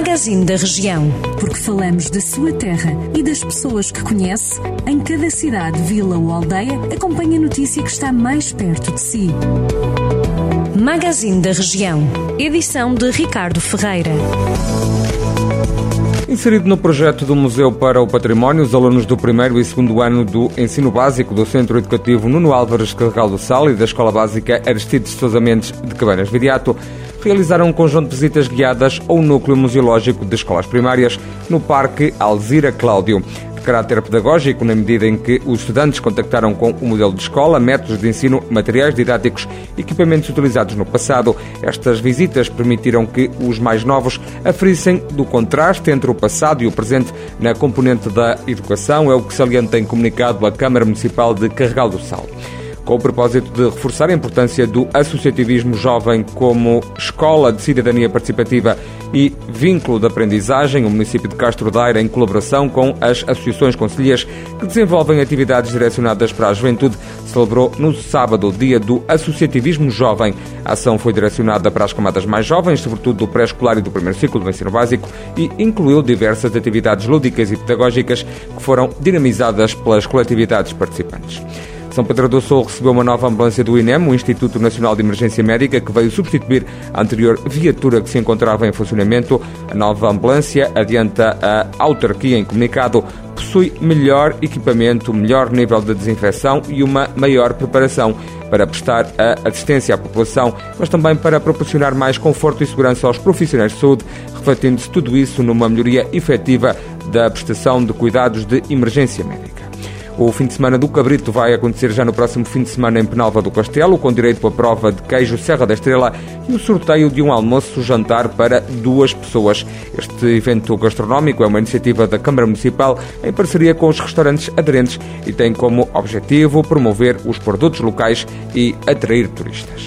Magazine da Região. Porque falamos da sua terra e das pessoas que conhece, em cada cidade, vila ou aldeia, acompanhe a notícia que está mais perto de si. Magazine da Região. Edição de Ricardo Ferreira. Inserido no projeto do Museu para o Património, os alunos do primeiro e segundo ano do ensino básico do Centro Educativo Nuno Álvares Carregal do Sal e da Escola Básica Aristides Sousa Mendes de Cabanas Viriato realizaram um conjunto de visitas guiadas ao núcleo museológico de escolas primárias no Parque Alzira Cláudio. De caráter pedagógico, na medida em que os estudantes contactaram com o modelo de escola, métodos de ensino, materiais didáticos equipamentos utilizados no passado. Estas visitas permitiram que os mais novos aferissem do contraste entre o passado e o presente na componente da educação, é o que salienta em comunicado a Câmara Municipal de Carregal do Sal com o propósito de reforçar a importância do associativismo jovem como escola de cidadania participativa e vínculo de aprendizagem, o município de Castro Daire, em colaboração com as associações concelhias que desenvolvem atividades direcionadas para a juventude, celebrou no sábado o Dia do Associativismo Jovem. A ação foi direcionada para as camadas mais jovens, sobretudo do pré-escolar e do primeiro ciclo do ensino básico, e incluiu diversas atividades lúdicas e pedagógicas que foram dinamizadas pelas coletividades participantes. São Pedro do Sul recebeu uma nova ambulância do INEM, o Instituto Nacional de Emergência Médica, que veio substituir a anterior viatura que se encontrava em funcionamento. A nova ambulância, adianta a autarquia em comunicado, possui melhor equipamento, melhor nível de desinfecção e uma maior preparação para prestar a assistência à população, mas também para proporcionar mais conforto e segurança aos profissionais de saúde, refletindo-se tudo isso numa melhoria efetiva da prestação de cuidados de emergência médica. O fim de semana do Cabrito vai acontecer já no próximo fim de semana em Penalva do Castelo, com direito à prova de queijo Serra da Estrela e o sorteio de um almoço-jantar para duas pessoas. Este evento gastronómico é uma iniciativa da Câmara Municipal em parceria com os restaurantes aderentes e tem como objetivo promover os produtos locais e atrair turistas.